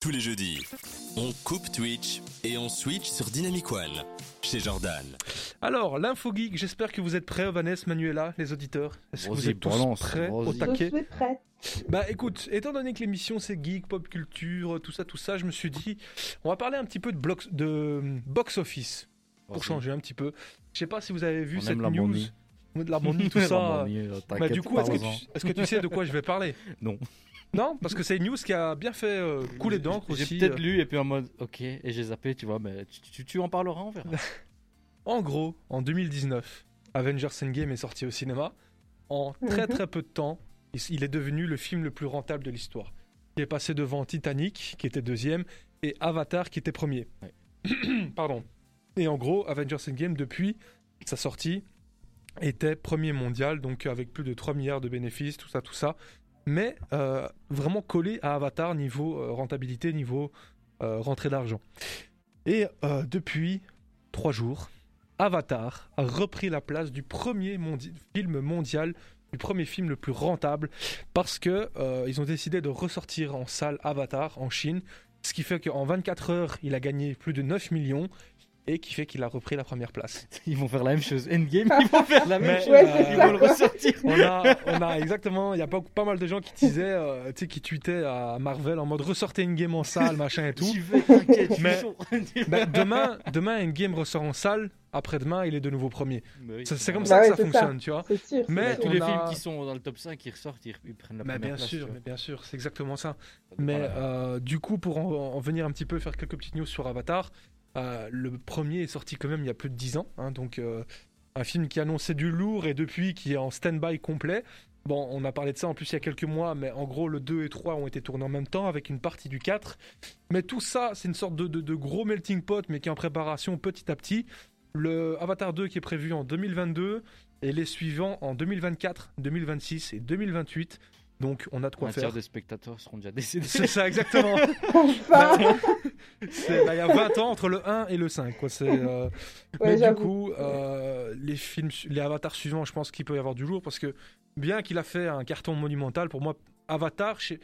Tous les jeudis, on coupe Twitch et on switch sur Dynamic One chez Jordan. Alors, l'info geek, j'espère que vous êtes prêts, Vanessa, Manuela, les auditeurs. Est-ce que vous êtes tous balance, prêts au vas-y. Je taquet suis prête. Bah écoute, étant donné que l'émission c'est geek, pop culture, tout ça, tout ça, je me suis dit, on va parler un petit peu de, box office pour changer un petit peu. Je sais pas si vous avez vu On cette aime la news. bonnie. De la bonnie, tout ça. La bonnie, euh, Bah, du coup, est-ce que, parle-en. tu, est-ce que tu sais de quoi je vais parler? Non. Non, parce que c'est une news qui a bien fait euh, couler d'encre J'ai aussi. peut-être euh. lu et puis en mode ok et j'ai zappé, tu vois, mais tu, tu, tu en parleras, on verra. En gros, en 2019, Avengers Endgame est sorti au cinéma. En très Mhm. très peu de temps, il- il est devenu le film le plus rentable de l'histoire. Il est passé devant Titanic, qui était deuxième, et Avatar, qui était premier. Pardon. Et en gros, Avengers Endgame, depuis sa sortie, était premier mondial, donc avec plus de 3 milliards de bénéfices, tout ça, tout ça. Mais euh, vraiment collé à Avatar niveau euh, rentabilité, niveau euh, rentrée d'argent. Et depuis trois jours, Avatar a repris la place du premier film mondial, du premier film le plus rentable, parce que ils ont décidé de ressortir en salle Avatar en Chine, ce qui fait qu'en 24 heures, il a gagné plus de 9 millions et qui fait qu'il a repris la première place. Ils vont faire la même chose. Endgame, ils vont faire la même Mais, chose. Ouais, euh, Ils vont le ressortir. On a, on a exactement, il y a pas, pas mal de gens qui disaient, euh, tu sais, qui tweetaient à Marvel en mode ressortez une game en salle, machin et tout. Vais, Mais-. Ben, demain, demain, Endgame ressort en salle. Après-demain, il est de nouveau premier. Oui, Ça- C'est comme Bah ça ouais, que ça fonctionne, tu vois. Sûr. Mais sûr. Tous les a- films qui sont dans le top 5 qui ressortent, ils, ils prennent la Mais première bien place. sûr, mais bien sûr, c'est exactement ça. Mais euh, du coup, pour en, en venir un petit peu faire quelques petites news sur Avatar, euh, le premier est sorti quand même il y a plus de 10 ans. hein, donc, euh, un film qui annonçait du lourd et depuis qui est en stand-by complet. Bon, on a parlé de ça en plus il y a quelques mois, mais en gros, le 2 et 3 ont été tournés en même temps avec une partie du 4. Mais tout ça, c'est une sorte de, de- de gros melting pot, mais qui est en préparation petit à petit. Le Avatar 2 qui est prévu en 2022 et les suivants en 2024, 2026 et 2028. Donc, on a de quoi Un faire. tiers des spectateurs seront déjà décédés. C'est ça, exactement. Bah, Il y a 20 ans entre le 1 et le 5. Quoi. C'est, euh, Ouais, Mais du coup, euh, les films, les avatars suivants, je pense qu'il peut y avoir du lourd parce que bien qu'il a fait un carton monumental, pour moi, Avatar, je,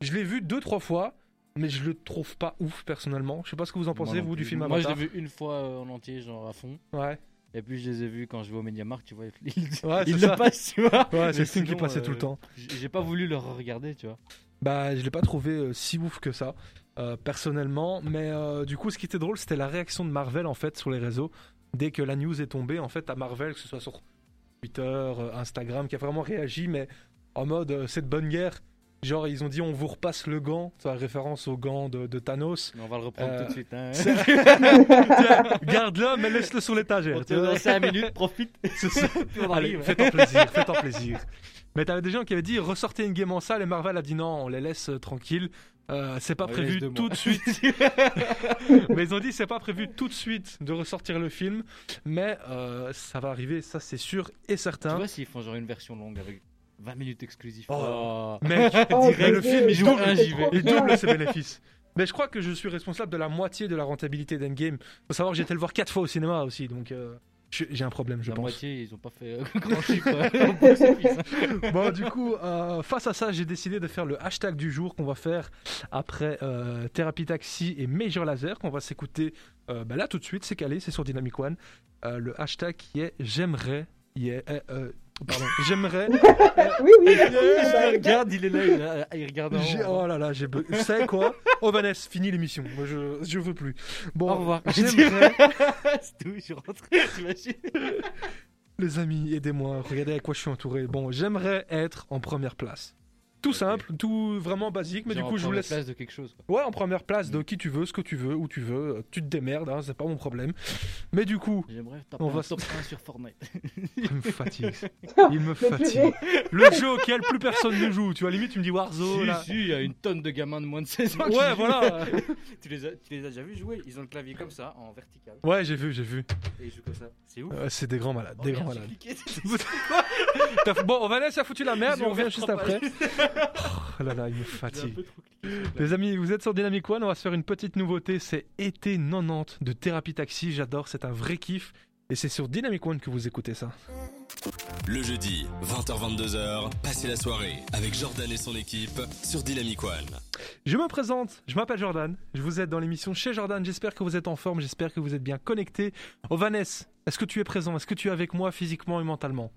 je l'ai vu deux, trois fois, mais je le trouve pas ouf personnellement. Je sais pas ce que vous en pensez, vous, du film Moi, je Avatar. l'ai vu une fois euh, en entier, genre à fond. Ouais, Et puis je les ai vus quand je vais au Mediamarkt, tu vois. Ils, ouais ils c'est le ça. passent, tu vois. Ouais, c'est le film qui passait tout le euh, temps. J'ai pas voulu le regarder, tu vois. Bah, je l'ai pas trouvé euh, si ouf que ça, euh, personnellement. Mais euh, du coup, ce qui était drôle, c'était la réaction de Marvel en fait sur les réseaux. Dès que la news est tombée, en fait, à Marvel, que ce soit sur Twitter, euh, Instagram, qui a vraiment réagi, mais en mode euh, c'est de bonne guerre. Genre, ils ont dit on vous repasse le gant, ça référence au gant de, de Thanos. Mais on va le reprendre Euh, tout de suite. Hein. Garde-le, mais laisse-le sur l'étagère. On tu te vois. donne 5 minutes, profite. Allez, fais-toi plaisir, fais-toi plaisir. Mais t'avais des gens qui avaient dit ressortez une game en salle et Marvel a dit non, on les laisse euh, tranquilles. Euh, c'est pas On prévu tout mois. de suite. mais ils ont dit c'est pas prévu tout de suite de ressortir le film, mais euh, ça va arriver, ça c'est sûr et Tu certain. vois s'ils font genre une version longue avec 20 minutes exclusives. Oh. Oh. Mec, Oh, le film il joue double, un, c'est j'y vais. trop il double ses bénéfices. Mais je crois que je suis responsable de la moitié de la rentabilité d'Endgame. Faut savoir que j'ai été le voir quatre fois au cinéma aussi, donc euh, j'ai un problème, je La pense. moitié, ils ont pas fait euh, grand chiffre. au box-office, hein. Bon, du coup, euh, face à ça, j'ai décidé de faire le hashtag du jour qu'on va faire après euh, Thérapie Taxi et Major Laser, qu'on va s'écouter euh, bah là tout de suite. C'est calé, c'est sur Dynamic One. Euh, le hashtag qui est J'aimerais. yeah, pardon, j'aimerais. Oui, oui, bah, regarde, il est là, il, est- il regarde en j'ai- haut. Oh là là, j'ai. Vous savez quoi Oh Vanessa, fini l'émission. Moi, je, je veux plus. Bon, Au revoir. J'aimerais. C'est où je suis rentré, t'imagines Les amis, aidez-moi. Regardez avec quoi je suis entouré. Bon, j'aimerais être en première place. Tout simple, tout vraiment basique, mais Genre du coup, en je vous première laisse. place de quelque chose. quoi. Ouais, en première place de Mm. qui tu veux, ce que tu veux, où tu veux. euh, Tu te démerdes, hein, c'est pas mon problème. Mais du coup, J'aimerais On va top 1 sur Fortnite. il me fatigue. Il me Mais fatigue. Le jeu auquel plus personne ne joue. Tu vois, limite, tu me dis Warzone. si, là. si, il y a une tonne de gamins de moins de 16 ans qui Ouais, voilà. tu, les as, tu les as déjà vus jouer? Ils ont le clavier comme ça, en vertical. Ouais, j'ai vu, j'ai vu. Et ils jouent comme ça. C'est ouf. Euh, c'est des grands malades, Oh, des grands malades. cliqué. T'as f- Bon, Vanessa a foutu la merde, J'ai on revient juste après. Oh là là, il me fatigue. Les amis, vous êtes sur Dynamic One, on va se faire une petite nouveauté, c'est Été 90 de Thérapie Taxi, j'adore, c'est un vrai kiff. Et c'est sur Dynamic One que vous écoutez ça. Le jeudi, 20h-22h, passez la soirée avec Jordan et son équipe sur Dynamic One. Je me présente, je m'appelle Jordan, je vous aide dans l'émission chez Jordan, j'espère que vous êtes en forme, j'espère que vous êtes bien connectés. Oh Vanessa, est-ce que tu es présent? Est-ce que tu es avec moi physiquement et mentalement?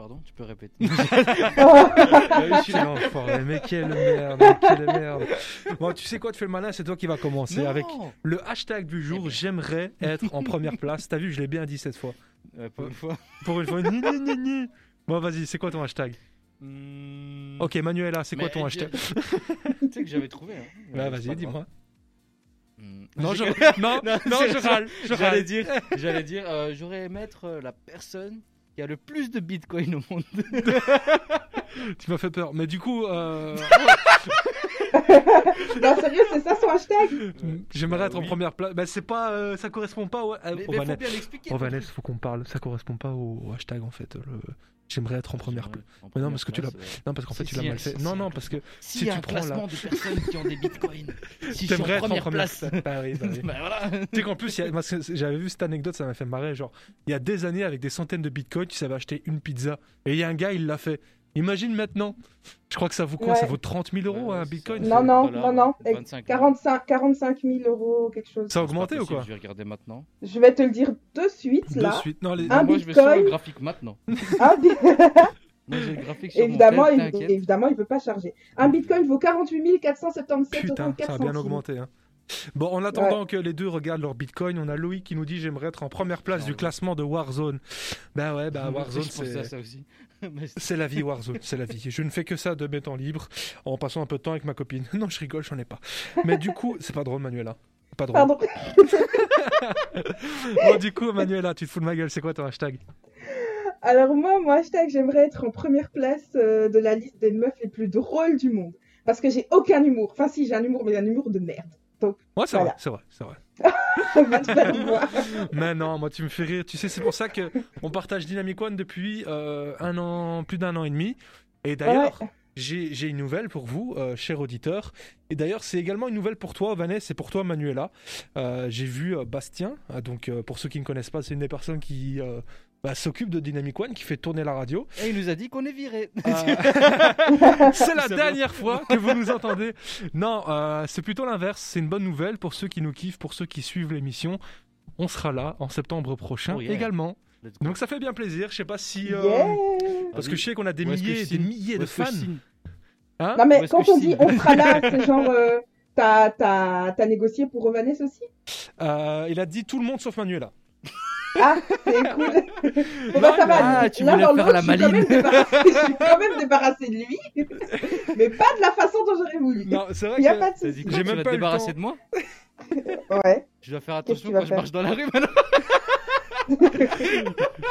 Pardon, tu peux répéter. Je l'enfoiré, mais quelle merde, mais quelle merde. Bon, tu sais quoi, tu fais le malin, c'est toi qui va commencer Non avec le hashtag du jour, Eh j'aimerais être en première place. T'as vu, je l'ai bien dit cette fois. Ouais, pour une fois. Pour une fois, ni, ni, ni, ni. Bon, vas-y, c'est quoi ton hashtag Hmm, Ok, Manuela, c'est quoi ton je- hashtag Tu sais que j'avais trouvé. Hein. Pas vas-y, dis-moi. Hmm. Non, je... J'ai- non, Non, je râle, je J'allais dire, j'allais dire, euh, j'aurais aimé être euh, la personne qui a le plus de bitcoin au monde. Tu m'as fait peur. Mais du coup, euh, Non, sérieux, c'est ça son hashtag j'aimerais Bah être en première place. Bah, c'est pas, euh, ça correspond pas au, Mais, au mais faut Vanessa. bien l'expliquer. Oh, Vanessa, faut qu'on parle. Ça correspond pas au, au hashtag en fait. le- J'aimerais être en première place. Mais non, parce que tu l'as- euh, Non, parce qu'en fait, Si, tu l'as si, mal si, fait. si, Non, si, non, parce que S'il y si a tu un prends là- classement de personnes qui ont des bitcoins, si je suis en t'aimerais être en première place. place. Bah oui, bah oui. Bah voilà. Tu sais qu'en plus, il y a- parce que j'avais vu cette anecdote, ça m'a fait marrer. Genre, il y a des années, avec des centaines de bitcoins, tu savais acheter une pizza. Et il y a un gars, il l'a fait. Imagine maintenant. Je crois que ça vaut quoi? Ouais. Ça vaut 30 000 euros Ouais, un c'est bitcoin? ça. Non, non, dollars, non, non. 25 45, 45 000 euros, quelque chose. Ça a augmenté ou quoi? Je vais regarder maintenant. Je vais te le dire de suite, De là. suite. Non, les... Un Moi, je vais sur bitcoin. le graphique maintenant. Un bi- Moi, j'ai le graphique sur évidemment, mon tel, il, évidemment, il veut pas charger. Un bitcoin vaut 48 477 Putain, euros. ça a bien augmenté. Hein. Bon, en attendant que les deux regardent leur bitcoin, on a Loïc qui nous dit J'aimerais être en première place du Ouais. classement de Warzone. Bah ouais, bah Warzone, c'est. C'est la vie Warzone, c'est la vie. Je ne fais que ça de mes temps libres en passant un peu de temps avec ma copine. Non, je rigole, j'en ai pas. Mais du coup, c'est pas drôle, Manuela. Pas drôle. Pardon. Bon, du coup, Manuela, tu te fous de ma gueule, c'est quoi ton hashtag? Alors moi, mon hashtag, j'aimerais être en première place euh, de la liste des meufs les plus drôles du monde. Parce que j'ai aucun humour. Enfin si, j'ai un humour, mais un humour de merde. Ouais, c'est Voilà. vrai, c'est vrai, c'est vrai. Mais non, moi tu me fais rire. Tu sais, c'est pour ça que on partage Dynamic One depuis euh, un an, plus d'un an et demi. Et d'ailleurs, Ouais. j'ai une nouvelle pour vous, euh, cher auditeur. Et d'ailleurs, c'est également une nouvelle pour toi, Vanessa, et pour toi, Manuela. Euh, j'ai vu euh, Bastien. euh, donc, pour ceux qui ne connaissent pas, c'est une des personnes qui bah, s'occupe de Dynamic One, qui fait tourner la radio. Et il nous a dit qu'on est viré. Euh, c'est la dernière fois que vous nous entendez. Non, euh, c'est plutôt l'inverse. C'est une bonne nouvelle pour ceux qui nous kiffent, pour ceux qui suivent l'émission. On sera là en septembre prochain Oh yeah. également. Donc ça fait bien plaisir. Je sais pas si. euh, Yeah. Parce que je sais qu'on a des milliers, des milliers de fans. Hein Non mais quand on dit on sera là, c'est genre euh, t'as t'as t'as négocié pour Ovanès aussi? Euh, il a dit tout le monde sauf Manuela. Ah, c'est cool. Bon, bah, ça va. Ah, tu voulais dans faire l'autre, la je débarrassé- Je suis quand même débarrassé de lui, mais pas de la façon dont j'aurais voulu. Non, c'est vrai Il y a que. pas de souci. J'ai Tu même vas pas temps. de moi Ouais. Je dois faire attention quand je marche dans la rue maintenant.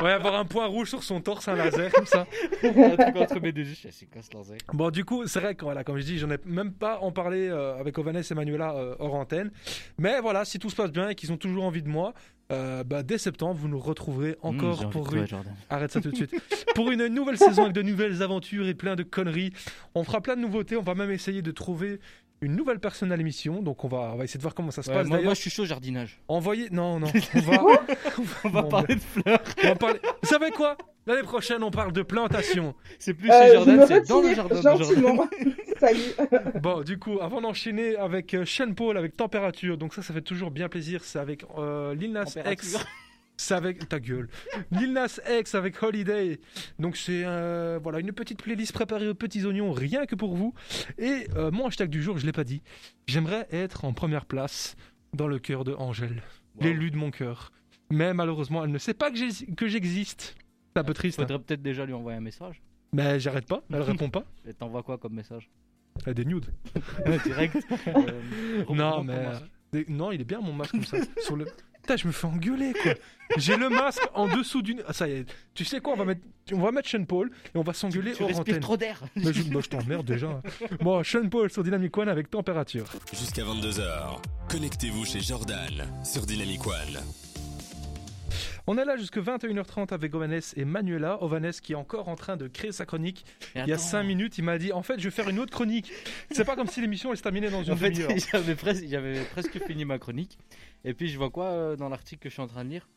On va avoir un point rouge sur son torse, un laser comme ça. un truc entre mes deux yeux. C'est quoi ce laser Bon, du coup, c'est vrai que, voilà, comme je dis, j'en ai même pas en parlé euh, avec Ovanes et Manuela euh, hors antenne. Mais voilà, si tout se passe bien et qu'ils ont toujours envie de moi, euh, bah, dès septembre, vous nous retrouverez Mmh, encore pour une... Arrête ça tout de suite. pour une nouvelle saison avec de nouvelles aventures et plein de conneries. On fera plein de nouveautés. On va même essayer de trouver une nouvelle personne à l'émission. Donc, on va, on va essayer de voir comment ça se Ouais, passe. moi, je suis chaud jardinage. envoyez. Non, non. On va, On va Mon parler de fleurs. on va parler. Vous savez quoi? L'année prochaine, on parle de plantation. C'est plus Euh, chez Jordan, c'est dans le jardin gentiment. Salut. Bon, du coup, avant d'enchaîner avec euh, Sean Paul avec Température, donc ça, ça fait toujours bien plaisir. C'est avec euh, Lil Nas X. C'est avec ta gueule. Lil Nas X avec Holiday. Donc c'est euh, voilà une petite playlist préparée aux petits oignons, rien que pour vous. Et euh, mon hashtag du jour, je l'ai pas dit. J'aimerais être en première place dans le cœur de Angèle, Wow. l'élu de mon cœur. Mais malheureusement, elle ne sait pas que j'existe. C'est un peu triste. hein. Faudrait peut-être déjà lui envoyer un message. Mais j'arrête pas. Elle répond pas. Et t'envoies quoi comme message? Elle a des nudes. Direct. Euh, Non, mais. Non, il est bien mon masque comme ça. Sur le. Putain, je me fais engueuler quoi. J'ai le masque en dessous d'une. Ah, ça y est. Tu sais quoi On va mettre, on va mettre Sean Paul et on va s'engueuler Tu hors respires antenne. trop d'air. Mais je, moi, je t'emmerde déjà. Bon, Sean Paul sur Dynamic One avec température. Jusqu'à 22h, connectez-vous chez Jordan sur Dynamic One. On est là jusque 21h30 avec Ovanes et Manuela. Ovanes qui est encore en train de créer sa chronique. Il y a attends. 5 minutes, il m'a dit En fait, je vais faire une autre chronique. C'est pas comme si l'émission elle se terminait dans une En fait, j'avais presque, j'avais presque fini ma chronique. Et puis je vois quoi euh, dans l'article que je suis en train de lire?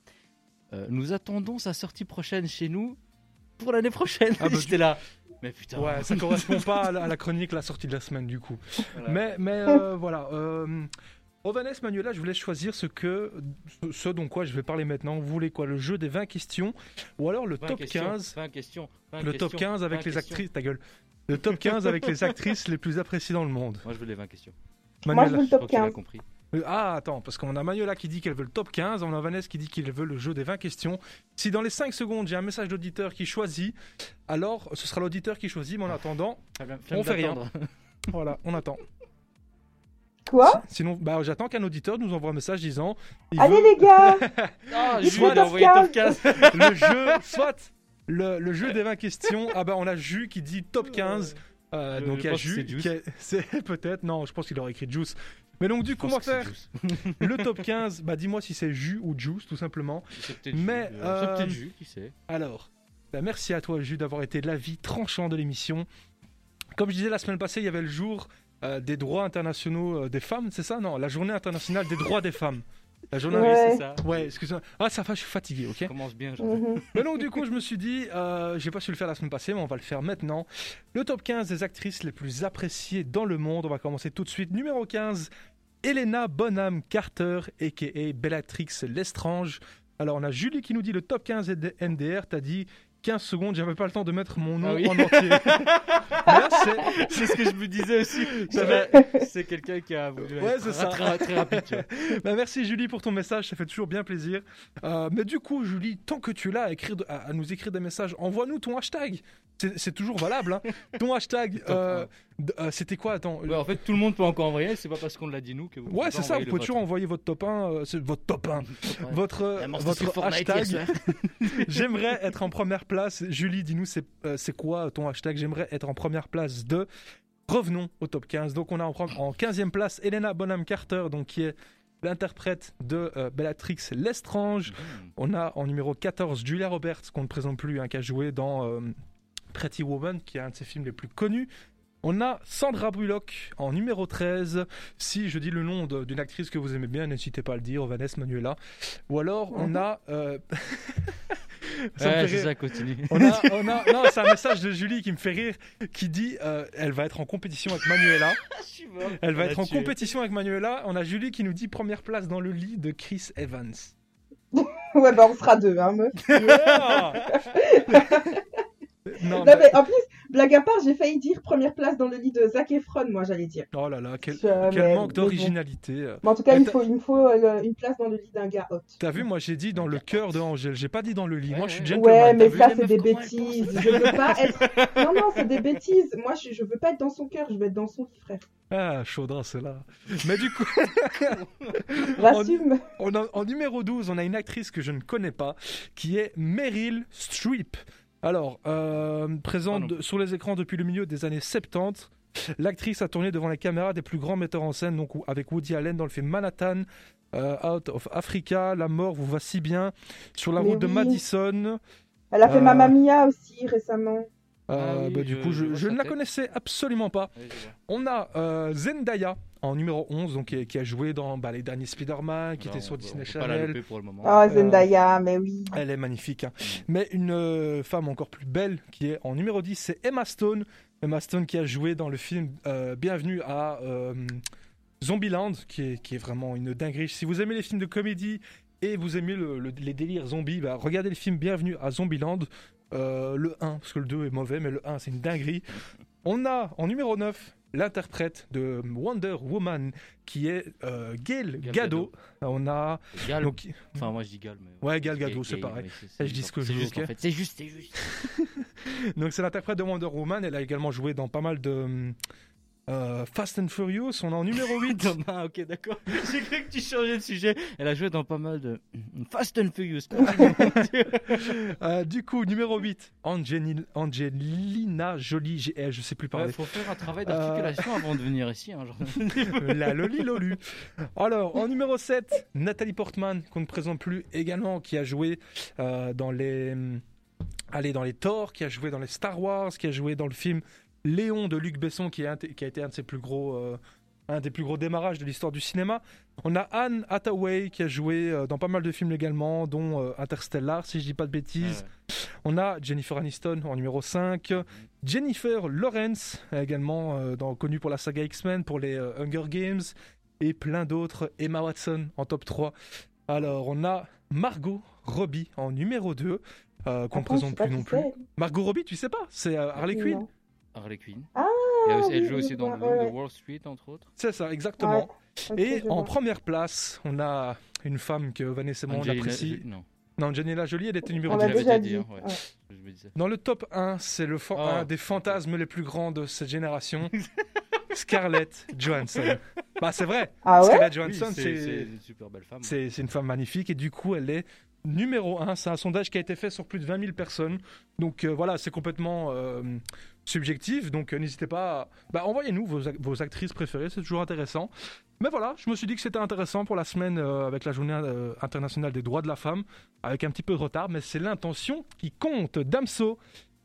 Euh, nous attendons sa sortie prochaine chez nous pour l'année prochaine. Ah bah, J'étais là. Mais putain. Ouais, ça correspond pas à la, à la chronique, la sortie de la semaine du coup. Voilà. Mais, mais euh, voilà. Ovanes Manuela, je voulais choisir ce que, ce- dont quoi je vais parler maintenant. Vous voulez quoi Le jeu des 20 questions ou alors le 20 top questions, 15 20 questions, 20 Le top questions, 15 avec 20 les questions. actrices, ta gueule. Le top 15 avec les actrices les plus appréciées dans le monde. Moi, je veux les 20 questions. Moi, je Manuela. veux le top que tu l'as 15. compris. Euh, Ah, attends, parce qu'on a Manuela qui dit qu'elle veut le top 15, on a Vanessa qui dit qu'elle veut le jeu des 20 questions. Si dans les 5 secondes, j'ai un message d'auditeur qui choisit, alors ce sera l'auditeur qui choisit, mais en attendant, on fait rien. voilà, on attend. Quoi Sinon, bah, j'attends qu'un auditeur nous envoie un message disant Allez veut les gars Ah, Il a envoyé top 15. le jeu, soit le, le jeu des 20 questions. Ah bah, on a Jus qui dit top 15. Euh, Je- donc il y a pense que Jus. c'est peut-être, non, je pense qu'il aurait écrit Juice. Mais donc, du coup, on va faire le top 15. Bah, dis-moi si c'est Jus ou Juice, tout simplement. Mais, Jules, euh, C'est peut-être Jules, qui sait. Alors, bah, merci à toi, Jus, d'avoir été l'avis tranchant de l'émission. Comme je disais la semaine passée, il y avait le jour euh, des droits internationaux euh, des femmes, c'est ça Non, la journée internationale des droits des femmes. La journée. Ouais. C'est ça. Ouais, excuse-moi. Ah, ça va, je suis fatigué, ok Ça commence bien. je- Mhm. Mais donc, du coup, je me suis dit, euh, j'ai pas su le faire la semaine passée, mais on va le faire maintenant. Le top 15 des actrices les plus appréciées dans le monde. On va commencer tout de suite. Numéro 15, Helena Bonham Carter, a.k.a. Bellatrix Lestrange. Alors, on a Julie qui nous dit le top 15 de MDR. T'as dit 15 secondes, j'avais pas le temps de mettre mon nom Ah oui. en entier. Là, c'est- ce que je me disais aussi. C'est quelqu'un qui a voulu Ouais, être c'est ça. très, très rapide. tu vois. Bah, merci Julie pour ton message, ça fait toujours bien plaisir. Euh, mais du coup, Julie, tant que tu l'as à, écrire de- à, à nous écrire des messages, envoie-nous ton hashtag. C'est toujours valable. Hein. Ton hashtag, euh, euh, c'était quoi Attends. Ouais, en fait, tout le monde peut encore envoyer. C'est pas parce qu'on l'a dit nous que vous. Ouais, c'est ça, vous pouvez toujours envoyer votre top 1, euh, c'est votre top 1, vôtre. votre, euh, votre hashtag. J'aimerais être en première place. Julie, dis-nous, c'est euh, c'est quoi ton hashtag? J'aimerais être en première place de. Revenons au top 15. Donc, on a en, en 15e place Elena Bonham Carter, donc, qui est l'interprète de euh, Bellatrix Lestrange. On a en numéro 14 Julia Roberts, qu'on ne présente plus, hein, qui a joué dans euh, Pretty Woman, qui est un de ses films les plus connus. On a Sandra Bullock en numéro 13. Si je dis le nom d'une actrice que vous aimez bien, n'hésitez pas à le dire, Vanessa Manuela. Ou alors, on Mhm. a. euh, ça me Ouais, fait rire. ça, continue. On a, on a- non, c'est un message de Julie qui me fait rire, qui dit euh, elle va être en compétition avec Manuela. Elle va être en compétition avec Manuela. On a Julie qui nous dit première place dans le lit de Chris Evans. Ouais, bah on sera deux, hein, meuf. non, Non, mais- mais en plus, blague à part, j'ai failli dire première place dans le lit de Zac Efron, moi j'allais dire. oh là là, quel, Je- quel mais- manque bon. d'originalité. Mais en tout cas, Mais il, t'as- faut, il me faut euh, une place dans le lit d'un gars hot. T'as vu, moi j'ai dit dans le cœur de Angèle, j'ai pas dit dans le lit. Ouais, moi je suis gentleman. Ouais, mais ça, c'est des bêtises. Je veux pas être. Non, non, c'est des bêtises. Moi, je, je veux pas être dans son cœur, je veux être dans son lit, frère. Ah, chaudin, c'est là. Mais du coup, on a- en numéro 12, on a une actrice que je ne connais pas, qui est Meryl Streep. Alors, euh, présente sur les écrans depuis le milieu des années 70. L'actrice a tourné devant les caméras des plus grands metteurs en scène, donc avec Woody Allen dans le film Manhattan, euh, Out of Africa, La mort vous va si bien, sur la Mais route de. Madison. Elle a fait Euh, Mamma Mia aussi récemment. Euh, Ah oui, bah, du je- coup, je, ne la tête. connaissais absolument pas. On a euh, Zendaya en numéro 11, donc, qui, qui a joué dans bah, les derniers Spider-Man, qui Non, était sur on- Disney peut Channel. louper pour le moment. Oh, Zendaya, mais oui. Elle est magnifique. hein. Mm. Mais une euh, femme encore plus belle qui est en numéro 10, c'est Emma Stone. Emma Stone qui a joué dans le film euh, Bienvenue à euh, Zombieland, qui est, qui est vraiment une dinguerie. Si vous aimez les films de comédie et vous aimez le- le- les délires zombies, bah, regardez le film Bienvenue à Zombieland. Euh, le 1, parce que le 2 est mauvais, mais le 1 c'est une dinguerie. On a en numéro 9 l'interprète de Wonder Woman qui est euh, Gail Gal Gadot. On a Gal. donc Enfin, moi je dis Gal. Mais... Ouais, Gal Gadot, Gay- c'est pareil. c'est- je dis c'est- ce que je c'est veux, juste, en fait. C'est juste, c'est juste. Donc c'est l'interprète de Wonder Woman. Elle a également joué dans pas mal de euh, Fast and Furious. On est en numéro 8. Ah, ok, d'accord. J'ai cru que tu changeais de sujet. Elle a joué dans pas mal de Fast and Furious. Euh, du coup, numéro 8, Angelina, Angelina Jolie. J'ai- eh, je sais plus Il parler. faut faire un travail d'articulation avant de venir ici. Hein, genre. La Loli Lolu. Alors, en numéro 7, Nathalie Portman, qu'on ne présente plus également, qui a joué euh, dans les. Allez, dans les Thor, qui a joué dans les Star Wars, qui a joué dans le film Léon de Luc Besson, qui, est un- qui a été un de ses plus gros. euh, un des plus gros démarrages de l'histoire du cinéma. On a Anne Hathaway qui a joué euh, dans pas mal de films également, dont euh, Interstellar, si je dis pas de bêtises. On a Jennifer Aniston en numéro 5. Jennifer Lawrence, également euh, dans- connue pour la saga X-Men, pour les euh, Hunger Games. Et plein d'autres. Emma Watson en top 3. Alors, on a Margot Robbie en numéro 2, euh, qu'on ne présente plus non plus. Margot Robbie, tu sais pas? C'est euh, Harley Quinn? Non. Harley Quinn. Ah, Et elle oui, joue aussi dans le ouais, de. Wall Street, entre autres. C'est ça, exactement. Et en vois. première place, on a une femme que Vanessa et moi on Angelina apprécie. Non, Non, Angelina Jolie, elle était numéro On Tu l'a 10. l'avais déjà déjà dit. ouais. je me. Dans le top 1, c'est le Oh. un des fantasmes les plus grands de cette génération. Scarlett Johansson. Bah c'est vrai. Ah ouais? Scarlett Oui, Johansson, c'est c'est c'est une super belle femme. c'est c'est une femme magnifique et du coup elle est numéro 1. C'est un sondage qui a été fait sur plus de 20 000 personnes. Donc euh, voilà, c'est complètement euh, subjectif. Donc euh, n'hésitez pas à... Bah, envoyez-nous vos, vos actrices préférées, c'est toujours intéressant. Mais voilà, je me suis dit que c'était intéressant pour la semaine euh, avec la journée euh, internationale des droits de la femme, avec un petit peu de retard, mais c'est l'intention qui compte. Damso,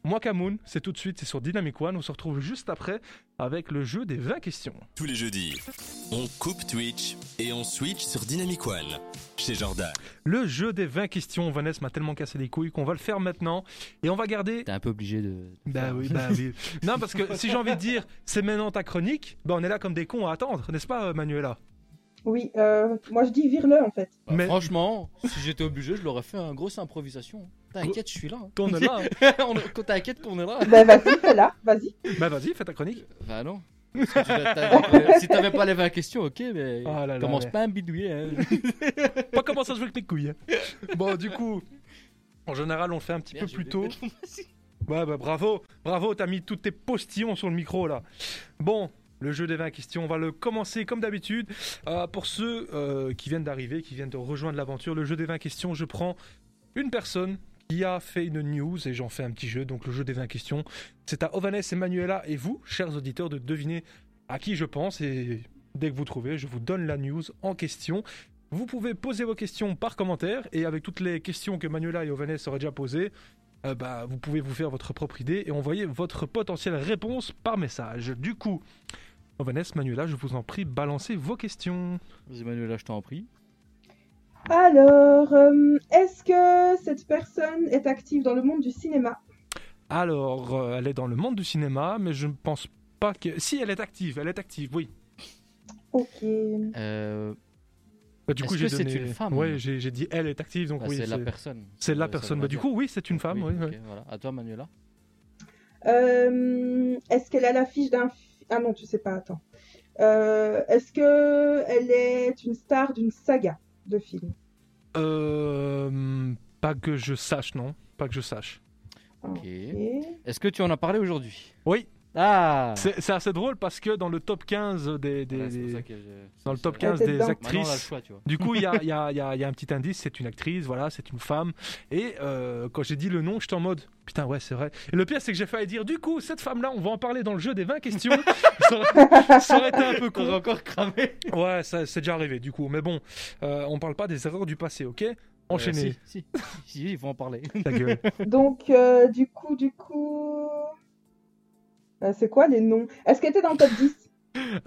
moi Kamoun, c'est tout de suite, c'est sur Dynamic One. On se retrouve juste après avec le jeu des 20 questions. Tous les jeudis, on coupe Twitch et on switch sur Dynamic One chez Jordan. Le jeu des 20 questions, Vanessa m'a tellement cassé les couilles qu'on va le faire maintenant. Et on va garder T'es un peu obligé de. Bah faire. oui, bah oui. Non, parce que si j'ai envie de dire, c'est maintenant ta chronique, bah on est là comme des cons à attendre, n'est-ce pas, euh, Manuela? Oui, euh, moi je dis vire-le en fait. Bah, Mais- Franchement, si j'étais obligé, je l'aurais fait un grosse improvisation. T'inquiète, je suis là. hein. Tourne là. On est- Quand t'inquiète qu'on est là. Bah vas-y, fais-la, vas-y. bah vas-y, fais ta chronique. Bah non. Tu si t'avais pas les 20 questions, ok, mais Ah là là, commence ouais. pas à me bidouiller. hein. Pas comment ça se joue avec mes couilles. hein. Bon, du coup, en général, on le fait un petit Merde, peu plus tôt. Ouais, bah bravo, bravo, t'as mis tous tes postillons sur le micro là. Bon, le jeu des 20 questions, on va le commencer comme d'habitude. Euh, pour ceux euh, qui viennent d'arriver, qui viennent de rejoindre l'aventure, le jeu des 20 questions, je prends une personne qui a fait une news et j'en fais un petit jeu. Donc le jeu des 20 questions, c'est à Ovanes et et vous, chers auditeurs, de deviner à qui je pense. Et dès que vous trouvez, je vous donne la news en question. Vous pouvez poser vos questions par commentaire et avec toutes les questions que Manuela et Ovanes auraient déjà posées, euh, bah, vous pouvez vous faire votre propre idée et envoyer votre potentielle réponse par message. Du coup, Ovanes, Manuela, je vous en prie, balancez vos questions. Vas-y, Manuela, je t'en prie. Alors, euh, est-ce que cette personne est active dans le monde du cinéma? Alors, euh, elle est dans le monde du cinéma, mais je ne pense pas que... Si, elle est active, elle est active, oui. Ok. Euh, Bah, du Est-ce coup, que j'ai c'est donné... une femme? Ouais, j'ai j'ai dit elle est active, donc bah, oui. c'est la personne. C'est la Ça personne. Bah, du coup, oui, c'est une femme, oui. voilà. À toi, Manuela. Euh, est-ce qu'elle a l'affiche d'un... Ah non, tu sais pas, attends. Euh, est-ce que elle est une star d'une saga? De films Euh, pas que je sache, non. Pas que je sache. Ok. Ok. Est-ce que tu en as parlé aujourd'hui? Oui. Ah C'est c'est assez drôle parce que dans le top 15 des... des- Voilà, c'est pour des- ça que je- Dans le top c'est- 15 Elle des était dedans. Maintenant, on a le actrices... choix, tu vois. Du coup, il y a, il y a- il y a- il y a un petit indice, c'est une actrice, voilà, c'est une femme. Et euh, quand j'ai dit le nom, j'étais en mode, putain, ouais, c'est vrai. Et le pire, c'est que j'ai failli dire, du coup, cette femme-là, on va en parler dans le jeu des 20 questions. ça, aurait, ça aurait été un peu con. encore cramé. Ouais, ça, c'est déjà arrivé, du coup. Mais bon, euh, on parle pas des erreurs du passé, ok? Enchaînez. Euh, si, si, si, il faut en parler. Ta gueule. Donc, euh, du coup, du coup... Euh, c'est quoi les noms? Est-ce qu'elle était dans le top 10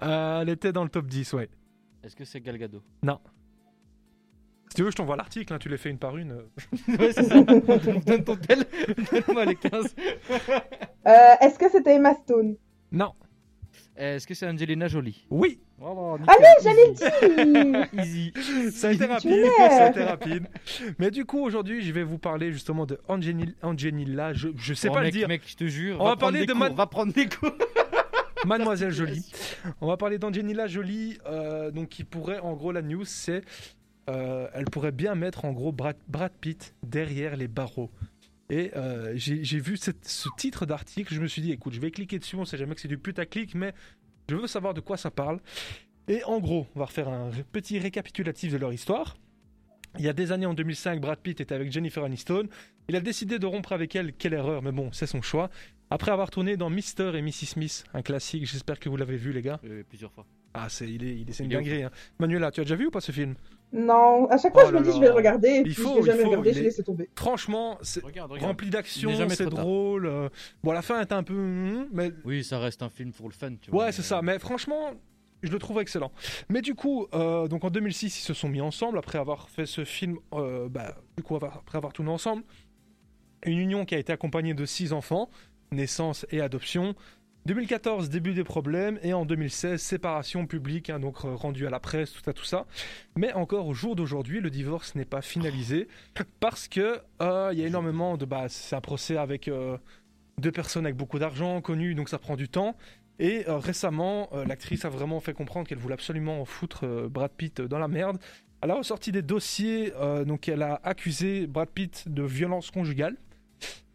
Euh, elle était dans le top 10, ouais. Est-ce que c'est Galgado? Si tu veux, je t'envoie l'article, hein, tu les fais une par une. Ouais, c'est ça. Donne ton tel. Donne-moi les 15. Euh, Est-ce que c'était Emma Stone? Non. Est-ce que c'est Angelina Jolie Oui, Voilà, Allez, j'allais dire Easy. ça a été Tu rapide, ça a été rapide. Mais du coup, aujourd'hui, je vais vous parler justement de Angelina, Angelina je, je sais Oh, pas mec, le dire. Mec, je te jure. On va prendre parler de Man- Va prendre des cours. Mademoiselle Jolie. On va parler d'Angelina Jolie, euh, donc qui pourrait, en gros, la news, c'est, euh, elle pourrait bien mettre en gros Brad, Brad Pitt derrière les barreaux. Et euh, j'ai vu cette- ce titre d'article, je me suis dit, écoute, je vais cliquer dessus, on sait jamais que c'est du putaclic, mais je veux savoir de quoi ça parle. Et en gros, on va refaire un petit récapitulatif de leur histoire. Il y a des années, en 2005, Brad Pitt était avec Jennifer Aniston. Il a décidé de rompre avec elle. Quelle erreur, mais bon, c'est son choix. Après avoir tourné dans Mr. et Mrs. Smith, un classique, j'espère que vous l'avez vu, les gars. Euh, plusieurs fois. Ah, c'est, il est, il est, c'est une est dinguerie. Hein. Manuela, tu as déjà vu ou pas ce film? Non, à chaque fois Oh je me dis là. je vais le regarder, et Il puis faut, je l'ai jamais faut, regardé, je est- laissé tomber. Franchement, c'est Regarde, regarde. rempli d'action, c'est drôle. euh, Bon, la fin est un peu. hmm, Mais Oui, ça reste un film pour le fun, tu vois. ouais, c'est ça. Mais franchement, je le trouve excellent. Mais du coup, euh, donc en 2006, ils se sont mis ensemble après avoir fait ce film, euh, bah, du coup, avoir- après avoir tourné ensemble. Une union qui a été accompagnée de six enfants, naissance et adoption. 2014, début des problèmes, et en 2016, séparation publique, hein, donc euh, rendue à la presse, tout ça, tout ça. Mais encore au jour d'aujourd'hui, le divorce n'est pas finalisé parce que euh, il y a énormément de, bah, c'est un procès avec euh, deux personnes avec beaucoup d'argent, connues, donc ça prend du temps. Et récemment, l'actrice a vraiment fait comprendre qu'elle voulait absolument foutre Brad Pitt dans la merde. Elle a ressorti des dossiers, donc elle a accusé Brad Pitt de violence conjugale.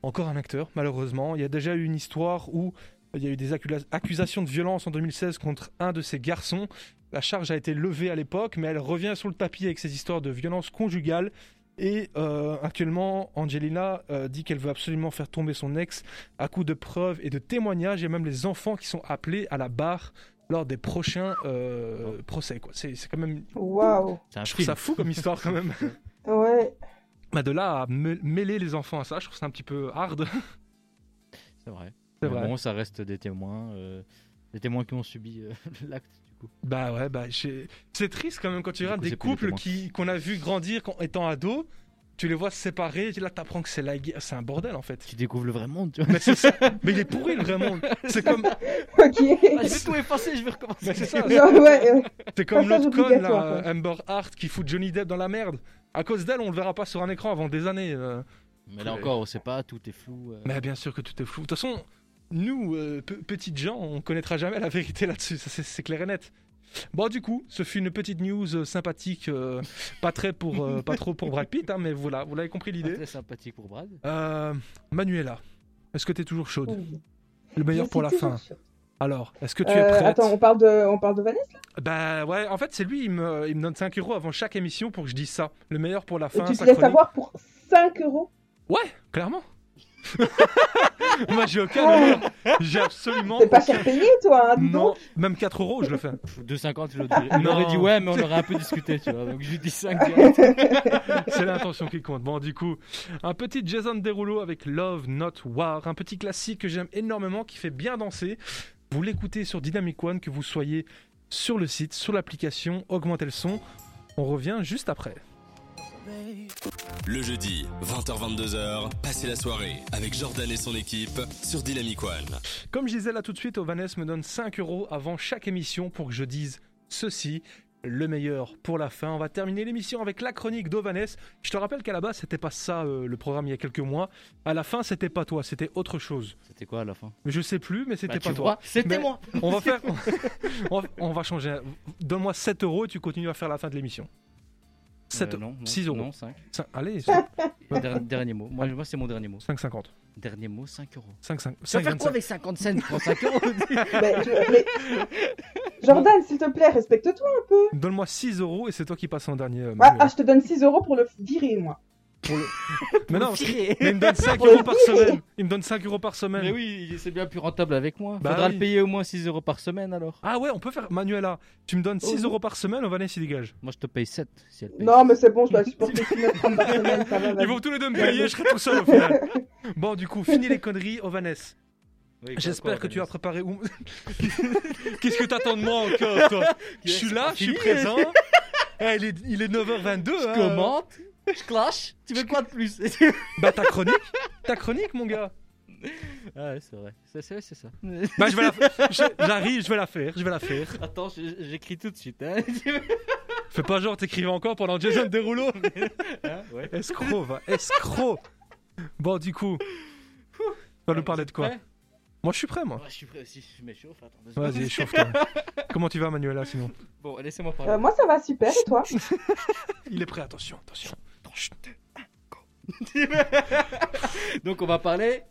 Encore un acteur, malheureusement. Il y a déjà eu une histoire où il y a eu des accusations de violence en 2016 contre un de ses garçons. La charge a été levée à l'époque, mais elle revient sur le tapis avec ces histoires de violence conjugale. Et euh, actuellement, Angelina euh, dit qu'elle veut absolument faire tomber son ex à coup de preuves et de témoignages. Il y a même les enfants qui sont appelés à la barre lors des prochains euh, procès. C'est quand même. Waouh. C'est un Je trouve film. ça fou comme histoire quand même. Ouais. Bah, de là à mêler les enfants à ça, je trouve ça un petit peu hard. C'est vrai. C'est Mais vrai. Bon, ça reste des témoins. euh, des témoins qui ont subi euh, l'acte, du coup. Bah ouais, bah c'est triste quand même quand tu Du regardes coup, des couples qui qu'on a vu grandir quand étant ados. Tu les vois se séparer, et là t'apprends que c'est la guerre, c'est un bordel en fait. Tu découvres le vrai monde, tu vois. Mais, c'est ça. Mais il est pourri le vrai monde. C'est comme, Ok. Ah, je vais tout effacer, je vais recommencer. mais c'est ça. Genre, ouais, euh, C'est comme l'autre obligatoire, là, quoi. Amber Hart qui fout Johnny Depp dans la merde. À cause d'elle, on le verra pas sur un écran avant des années. euh. Mais là encore, on sait pas, tout est flou. euh. Mais bien sûr que tout est flou. De toute façon, nous, euh, pe- petites gens, on connaîtra jamais la vérité là-dessus. Ça, c'est- clair et net. Bon, du coup, ce fut une petite news euh, sympathique, euh, pas très pour, euh, pas trop pour Brad Pitt, hein, mais voilà, vous l'avez compris l'idée. Très sympathique pour Brad. Euh, Manuela, est-ce que tu es toujours chaude? Oui. Le meilleur Je pour la fin. Alors, est-ce que tu es prête? attends, on parle de, on parle de Vanessa Bah ouais, en fait, c'est lui, il me, il me donne 5 euros avant chaque émission pour que je dise ça. Le meilleur pour la Et fin. tu te laisses avoir pour 5 euros? Ouais, clairement. Moi, j'ai aucun. J'ai absolument. C'est pas cher payé, toi, hein, Non, donc. même 4 euros, je le fais. 2,50, il aurait- il Non. aurait dit ouais, mais on aurait un peu discuté, tu vois. Donc je lui dis 5 direct. C'est l'intention qui compte. Bon, du coup, un petit Jason Derulo avec Love Not War, un petit classique que j'aime énormément, qui fait bien danser. Vous l'écoutez sur Dynamic One, que vous soyez sur le site, sur l'application, augmentez le son. On revient juste après. Le jeudi, 20h-22h, passez la soirée avec Jordan et son équipe sur Dynamic One. Comme je disais là tout de suite, Ovanes me donne 5 euros avant chaque émission pour que je dise ceci. Le meilleur pour la fin. On va terminer l'émission avec la chronique d'Ovanes. Je te rappelle qu'à la base, c'était pas ça euh, le programme il y a quelques mois. À la fin, c'était pas toi, c'était autre chose. C'était quoi à la fin? Mais je sais plus, mais c'était Bah, pas tu toi. C'était moi. On va faire. on, va, on va changer. Donne-moi 7 euros et tu continues à faire la fin de l'émission. 7 Euh, non, non, 6 euros. Non, 5. Cin- Allez, Dernier, dernier mot. Moi, moi c'est mon dernier mot. 5,50. Dernier mot, 5 euros. 5, 5, Tu vas faire quoi avec 50 cents Prends 5 euros. Mais je- mais- Jordan, s'il te plaît, respecte-toi un peu. Donne-moi 6 euros et c'est toi qui passes en dernier. euh, Ah, ah, je te donne 6 euros pour le virer, moi. mais non, mais il me donne 5 Pour le euros par semaine. Il me donne 5 euros par semaine. Mais oui, c'est bien plus rentable avec moi. Bah Faudra oui. le payer au moins 6 euros par semaine alors. Ah ouais, on peut faire. Manuela, tu me donnes 6 Oh. euros par semaine, Ovanes il dégage. Moi, je te paye 7 si elle paye. Non, mais c'est bon, je dois supporter 6 francs par semaine, ça va, Ils vont tous les deux me payer, je serai tout seul au final. Bon, du coup, fini les conneries, Ovanes. Oui, quoi, J'espère quoi, que tu as Vanessa préparé. Qu'est-ce que t'attends de moi encore, toi? Je suis là, je suis présent. Eh, il, est, il est 9h22. Je hein. commente, je clash. Tu veux quoi de plus? Bah, ta chronique Ta chronique, mon gars Ah ouais, c'est vrai. C'est c'est- c'est ça. Bah, je vais la faire. je- J'arrive, je vais la faire, je vais la faire. Attends, j'écris tout de suite. Hein. Fais pas genre, t'écrivais encore pendant Jason Derulo. Hein, ouais. Escroc, va, escroc. Bon, du coup, tu vas nous parler de quoi? Moi, je suis prêt, moi. Ouais, Je suis prêt aussi. Je m'échauffe. Attends. Vas-y, chauffe-toi. Comment tu vas, Manuela, sinon? Bon, laissez-moi Euh, parler. moi, ça va super, et toi? Il est prêt, attention, attention. Donc, on va parler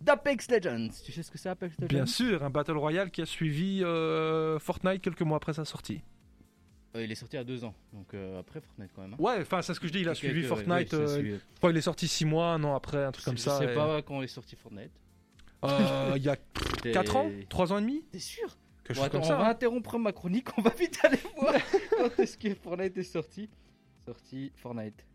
d'Apex Legends. Tu sais ce que c'est Apex Legends? Bien sûr, un Battle Royale qui a suivi euh, Fortnite quelques mois après sa sortie. Euh, Il est sorti il a deux ans. Donc, euh, après Fortnite quand même. hein. Ouais, enfin, c'est ce que je dis, il a suivi ouais, Fortnite. euh, je crois qu'il est sorti 6 mois, un an après, un truc comme Je ça. sais et- pas quand est sorti Fortnite. Il y a C'était- 4 ans? 3 ans et demi? T'es sûr? Bon, attends, on ça. va hein. interrompre ma chronique, on va vite aller voir quand est-ce que Fortnite est sorti. Sorti Fortnite.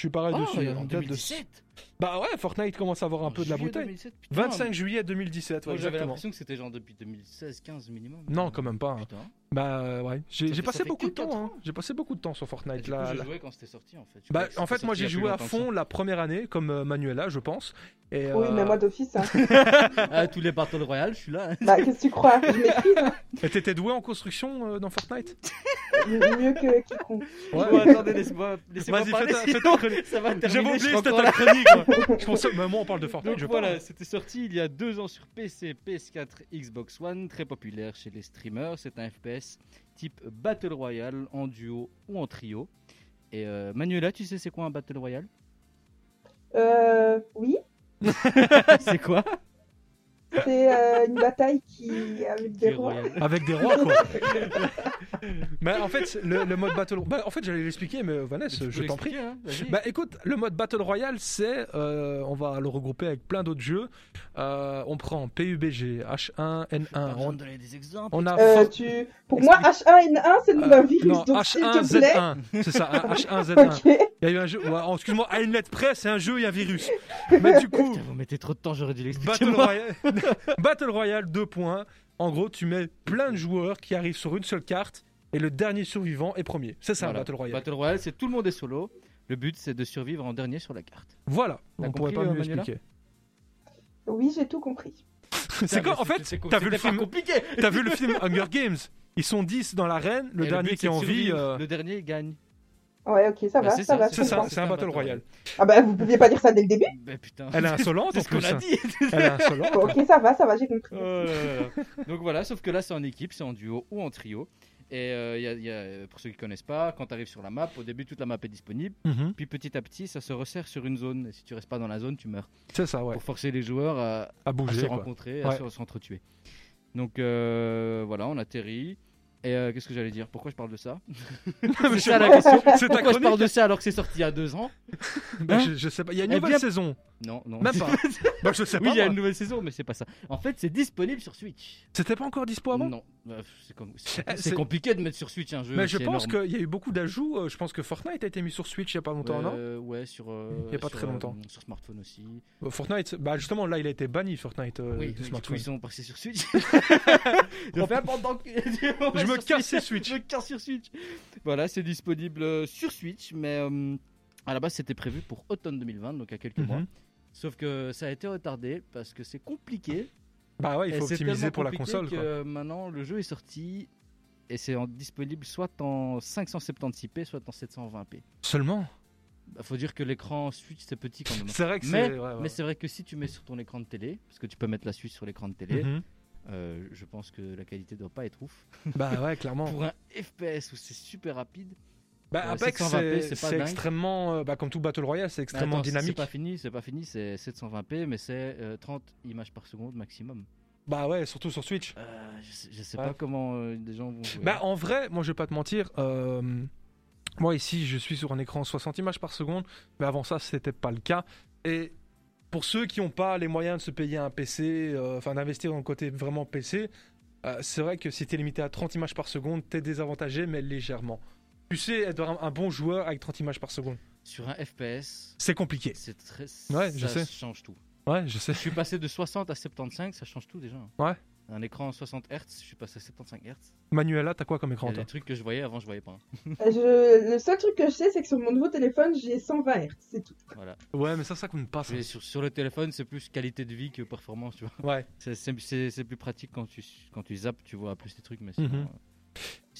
Je suis pareil Oh, dessus. en hein, date de- 2017 Bah ouais, Fortnite commence à avoir un En peu de la bouteille. 2017, putain. 25 juillet 2017, ouais, J'avais l'impression que c'était genre depuis 2016-15 minimum. Non, quand même pas. hein. Putain. Bah euh, ouais, j'ai j'ai passé beaucoup de temps. hein. J'ai passé beaucoup de temps sur Fortnite. là, coup, je là. jouais quand c'était sorti en fait. Bah, en fait, moi j'ai joué à fond la première année, comme euh, Manuela, je pense. Et, Oui, euh, mais moi d'office. Hein. Ah, tous les Battle Royale, je suis là. bah, qu'est-ce que tu crois? Je maîtrise hein. Et t'étais doué en construction euh, dans Fortnite? Mieux que quiconque. Bon, attendez, laissez-moi laissez Vas-y, fais ta- chronique. ça va J'avais terminer. oublié c'était ta chronique. Moi. Je pensais, mais moi on parle de Fortnite, Donc je voilà, c'était sorti il y a deux ans sur PC, PS4, Xbox One, très populaire chez les streamers. C'est un FPS type Battle Royale en duo ou en trio. Et euh, Manuela, tu sais c'est quoi un Battle Royale? Euh, oui, C'est quoi? C'est euh, une bataille qui avec des rois. Avec des rois quoi. mais en fait, le, le mode Battle Bah, en fait, j'allais l'expliquer, mais Vanessa, Tu peux je t'en prie. hein. Bah écoute, le mode Battle Royale, c'est, euh, on va le regrouper avec plein d'autres jeux. Euh, on prend PUBG, H1, Pas N1. besoin On, de donner des exemples. on a Euh, For- tu... Pour moi, H1N1, c'est le euh, nouveau virus, non, donc s'il te plaît. H1Z1, c'est ça, un H1Z1. Ok. Il y a eu un jeu, ouais, oh, excuse-moi, à une lettre près, c'est un jeu et un virus. Mais du coup, Putain, vous mettez trop de temps, j'aurais dû l'expliquer. Battle. Royale, Battle Royale, deux points. En gros, tu mets plein de joueurs qui arrivent sur une seule carte et le dernier survivant est premier. C'est ça, un Voilà. Battle Royale. Battle Royale, c'est tout le monde est solo. Le but, c'est de survivre en dernier sur la carte. Voilà, on pourrait compris, pas euh, mieux Manuela expliquer. Oui, j'ai tout compris. C'est quoi, en fait, t'as vu le film compliqué. T'as vu le film Hunger Games? Ils sont 10 dans l'arène, le Et dernier but, qui est en vie. euh, Le dernier gagne. Ouais, ok, ça Bah, va, c'est ça, ça, va. c'est ça, c'est un Battle Royale. Ah bah, vous pouviez pas dire ça dès le début? Ben putain. Elle est insolente C'est ce qu'on a hein. dit. Elle est insolente. Ok, ça va, ça va, j'ai compris. Oh. Donc voilà, sauf que là c'est en équipe, c'est en duo ou en trio. Et euh, il y a- il y a- pour ceux qui connaissent pas, quand tu arrives sur la map, au début toute la map est disponible, Mhm. puis petit à petit ça se resserre sur une zone. Et si tu restes pas dans la zone, tu meurs. C'est ça, ouais. Pour forcer les joueurs à, À à bouger. se quoi. rencontrer, Ouais. à se- s'entretuer. Donc euh, voilà, on atterrit. Et euh, qu'est-ce que j'allais dire? Pourquoi je parle de ça? C'est ça la question. Pourquoi je parle de ça alors que c'est sorti il y a deux ans? Bah, Hein? je, je sais pas. Il y a une Eh nouvelle bien- saison. Non, non. Même pas. Bah, je sais Oui, pas. il y a moi. une nouvelle saison, mais c'est pas ça. En fait, c'est disponible sur Switch. C'était pas encore dispo avant? Non, Bah, c'est comme- c'est Eh, c'est compliqué de mettre sur Switch un jeu. Mais je pense qu'il y a eu beaucoup d'ajouts. euh, Je pense que Fortnite a été mis sur Switch il y a pas longtemps, non? Euh, Ouais, sur. euh, Il y a pas sur, très euh, longtemps. sur smartphone aussi. Euh, Fortnite, bah justement là il a été banni Fortnite euh, oui, du smartphone. ils sont passés sur Switch. je fais pendant que. Je me casse ces Switch. Je me casse sur Switch. Voilà, c'est disponible sur Switch, mais à la base c'était prévu pour automne 2020, donc à quelques Mhm. mois. Sauf que ça a été retardé parce que c'est compliqué. Bah ouais, il faut optimiser pour la console. que Quoi. maintenant le jeu est sorti et c'est en- disponible soit en 576p, soit en 720p. Seulement Bah, faut dire que l'écran Switch c'est petit quand même. C'est vrai que Mais, c'est. ouais, ouais. mais c'est vrai que si tu mets sur ton écran de télé, parce que tu peux mettre la Switch sur l'écran de télé, Mhm. euh, je pense que la qualité doit pas être ouf. Bah ouais, clairement. Pour un FPS où c'est super rapide, Bah euh, Apex 720p, c'est extrêmement. euh, Bah comme tout Battle Royale, c'est Mais extrêmement attends, C'est dynamique. pas fini, c'est pas fini, c'est 720p, mais c'est euh, 30 images par seconde maximum. Bah ouais, surtout sur Switch. Euh, je sais, je sais Ouais. pas comment euh, des gens vont jouer. Bah en vrai, moi je vais pas te mentir. euh, Moi ici, je suis sur un écran 60 images par seconde, mais avant ça, c'était pas le cas. Et pour ceux qui n'ont pas les moyens de se payer un PC, euh, enfin d'investir dans le côté vraiment PC, euh, c'est vrai que si t'es limité à 30 images par seconde, t'es désavantagé, mais légèrement. Tu sais être un, un bon joueur avec 30 images par seconde. Sur un FPS, C'est compliqué. c'est très. Ouais, je ça sais. change tout. Ouais, je sais. Je suis passé de 60 à 75, ça change tout déjà. Ouais. Un écran 60 Hz, je suis passé à 75 Hz. Manuela, t'as quoi comme Il y écran des trucs que je voyais avant, je voyais pas. hein. Euh, Je... Le seul truc que je sais, c'est que sur mon nouveau téléphone, j'ai 120 Hz, c'est tout. Voilà. Ouais, mais ça, ça compte pas. Ça. Et sur, sur le téléphone, c'est plus qualité de vie que performance, tu vois. Ouais. C'est- plus pratique quand tu, quand tu zappes, tu vois plus tes trucs, mais sinon. Mhm. Mais Mais euh,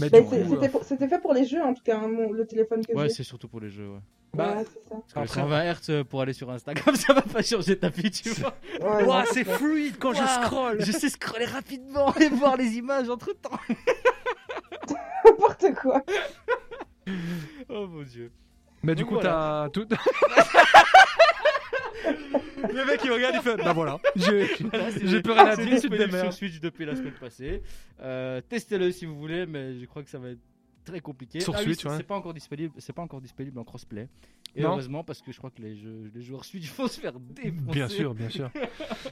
c'était pour- c'était fait pour les jeux, en tout cas, hein, mon- le téléphone que Ouais, j'ai. c'est surtout pour les jeux, ouais. Bah, Ouais, c'est ça. Parce que le Après- 120 Hz euh, pour aller sur Instagram, ça va pas changer ta vie, tu vois. Ouais, c'est fluide quand je scroll. Je sais scroller rapidement et voir les images entre temps. N'importe quoi. Oh mon dieu. Mais du Donc coup, voilà. t'as tout. Le mec il regarde, il fait Bah voilà, j'ai rien à c'est dire, tu te disponible démerdes. sur Switch depuis la semaine passée. Euh, Testez-le si vous voulez, mais je crois que ça va être très compliqué. Sur Ah oui, Switch, c'est- ouais. Pas encore disponible. C'est pas encore disponible en crossplay. Et Non. heureusement parce que je crois que les, jeux, les joueurs Switch vont se faire défoncer. Bien sûr, bien sûr.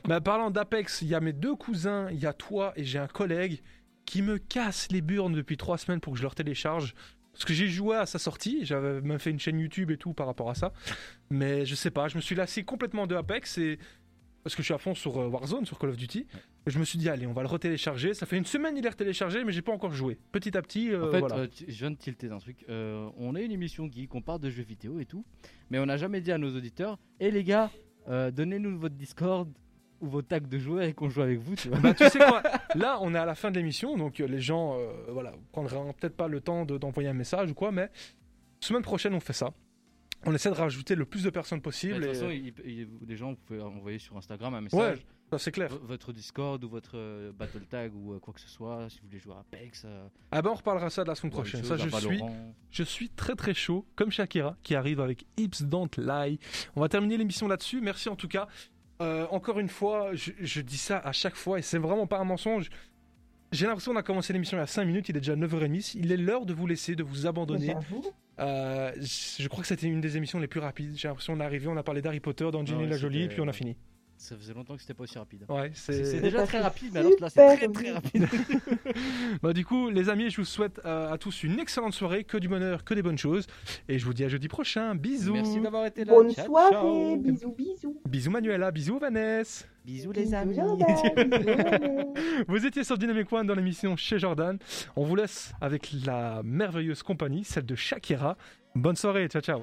Mais parlant d'Apex, il y a mes deux cousins, il y a toi et j'ai un collègue qui me cassent les burnes depuis trois semaines pour que je leur télécharge. Parce que j'ai joué à sa sortie, j'avais même fait une chaîne YouTube et tout par rapport à ça. Mais je sais pas, je me suis lassé complètement de Apex et. Parce que je suis à fond sur euh, Warzone, sur Call of Duty. Et je me suis dit, allez, on va le retélécharger. Ça fait une semaine, il est retéléchargé, mais j'ai pas encore joué. Petit à petit, euh, En fait, voilà. euh, je viens de tilter d'un truc. Euh, on a une émission geek, on parle de jeux vidéo et tout, mais on n'a jamais dit à nos auditeurs Eh les gars, donnez-nous votre Discord ou vos tags de joueurs et qu'on joue avec vous, tu vois. Bah, tu sais quoi Là, on est à la fin de l'émission, donc euh, les gens, euh, voilà, prendront peut-être pas le temps de- d'envoyer un message ou quoi, mais semaine prochaine, on fait ça. On essaie de rajouter le plus de personnes possible. de toute et- façon, il- il- les gens, vous pouvez envoyer sur Instagram un message, ça c'est clair. v- votre Discord ou votre euh, Battle Tag ou euh, quoi que ce soit, si vous voulez jouer à Apex. euh, Ah ben, on reparlera ça de la semaine prochaine. chose, Ça, je suis, je suis très très chaud, comme Shakira, qui arrive avec Hips Don't Lie. On va terminer l'émission là-dessus. Merci en tout cas. Euh, encore une fois, je, je dis ça à chaque fois et c'est vraiment pas un mensonge. J'ai l'impression qu'on a commencé l'émission il y a 5 minutes, il est déjà 9h30. Il est l'heure de vous laisser, de vous abandonner. Euh, je crois que c'était une des émissions les plus rapides. J'ai l'impression qu'on est arrivé, on a parlé d'Harry Potter, d'Angelina Ouais, Jolie, et puis on a fini. Ça faisait longtemps que c'était pas aussi rapide. Ouais, C'est déjà très rapide, mais alors là, c'est très super très rapide. Bah, du coup, les amis, je vous souhaite euh, à tous une excellente soirée, que du bonheur, que des bonnes choses. Et je vous dis à jeudi prochain. Bisous. Merci d'avoir été là. Bonne Ciao, soirée, ciao. bisous, bisous. Bisous Manuela, bisous Vanessa. Bisous les amis. Jordan, bisous, Jordan. Vous étiez sur Dynamic One dans l'émission chez Jordan. On vous laisse avec la merveilleuse compagnie, celle de Shakira. Bonne soirée, ciao ciao.